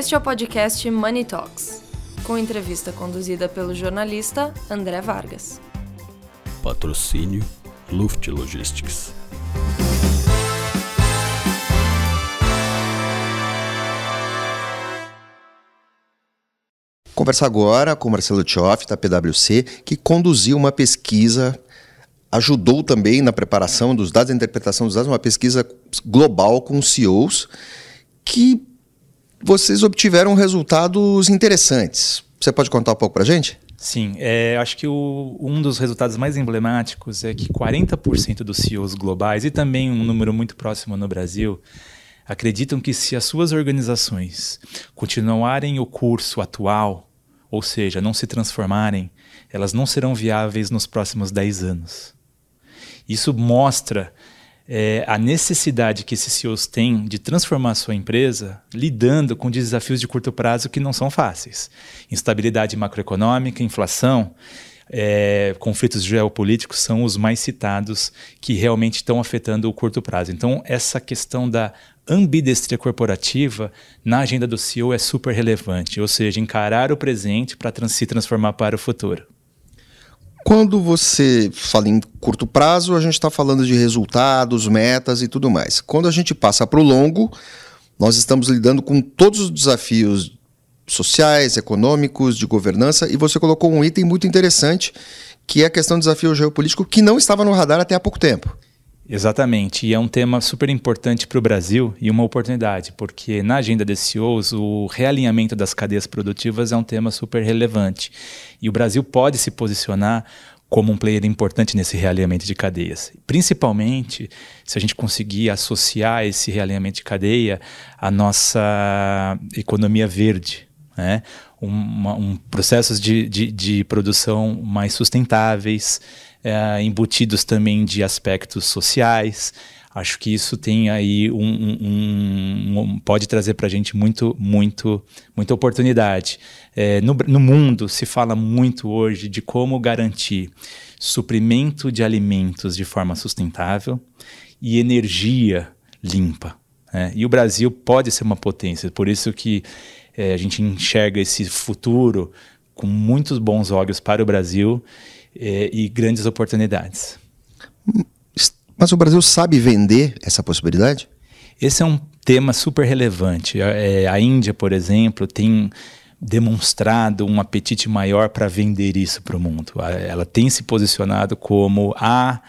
Este é o podcast Money Talks, com entrevista conduzida pelo jornalista André Vargas. Patrocínio Luft Logistics. Conversar agora com Marcelo Tchoff, da PwC, que conduziu uma pesquisa, ajudou também na preparação dos dados, na interpretação dos dados, uma pesquisa global com CEOs, que vocês obtiveram resultados interessantes. Você pode contar um pouco para a gente? Sim, é, acho que o, um dos resultados mais emblemáticos é que 40% dos CEOs globais e também um número muito próximo no Brasil acreditam que se as suas organizações continuarem o curso atual, ou seja, não se transformarem, elas não serão viáveis nos próximos 10 anos. Isso mostra é, a necessidade que esses CEOs têm de transformar a sua empresa lidando com desafios de curto prazo que não são fáceis. Instabilidade macroeconômica, inflação, é, conflitos geopolíticos são os mais citados que realmente estão afetando o curto prazo. Então, essa questão da ambidestria corporativa na agenda do CEO é super relevante, ou seja, encarar o presente para trans se transformar para o futuro. Quando você fala em curto prazo, a gente está falando de resultados, metas e tudo mais. Quando a gente passa para o longo, nós estamos lidando com todos os desafios sociais, econômicos, de governança, e você colocou um item muito interessante, que é a questão do desafio geopolítico, que não estava no radar até há pouco tempo. Exatamente, e é um tema super importante para o Brasil e uma oportunidade, porque na agenda de CEOs o realinhamento das cadeias produtivas é um tema super relevante. E o Brasil pode se posicionar como um player importante nesse realinhamento de cadeias. Principalmente se a gente conseguir associar esse realinhamento de cadeia à nossa economia verde. Né? Um, um processos de, de, de produção mais sustentáveis, é, embutidos também de aspectos sociais. Acho que isso tem aí um, um, um pode trazer para a gente muito, muito, muita oportunidade. É, no, no mundo se fala muito hoje de como garantir suprimento de alimentos de forma sustentável e energia limpa. Né? E o Brasil pode ser uma potência, por isso que é, a gente enxerga esse futuro com muitos bons olhos para o Brasil é, e grandes oportunidades. Mas o Brasil sabe vender essa possibilidade? Esse é um tema super relevante. É, a Índia, por exemplo, tem demonstrado um apetite maior para vender isso para o mundo. Ela tem se posicionado como a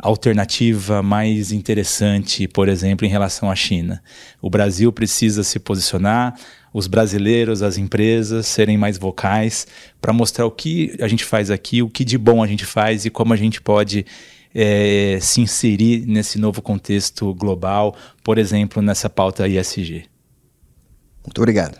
alternativa mais interessante, por exemplo, em relação à China. O Brasil precisa se posicionar, os brasileiros, as empresas serem mais vocais para mostrar o que a gente faz aqui, o que de bom a gente faz e como a gente pode é, se inserir nesse novo contexto global, por exemplo, nessa pauta ISG. Muito obrigado.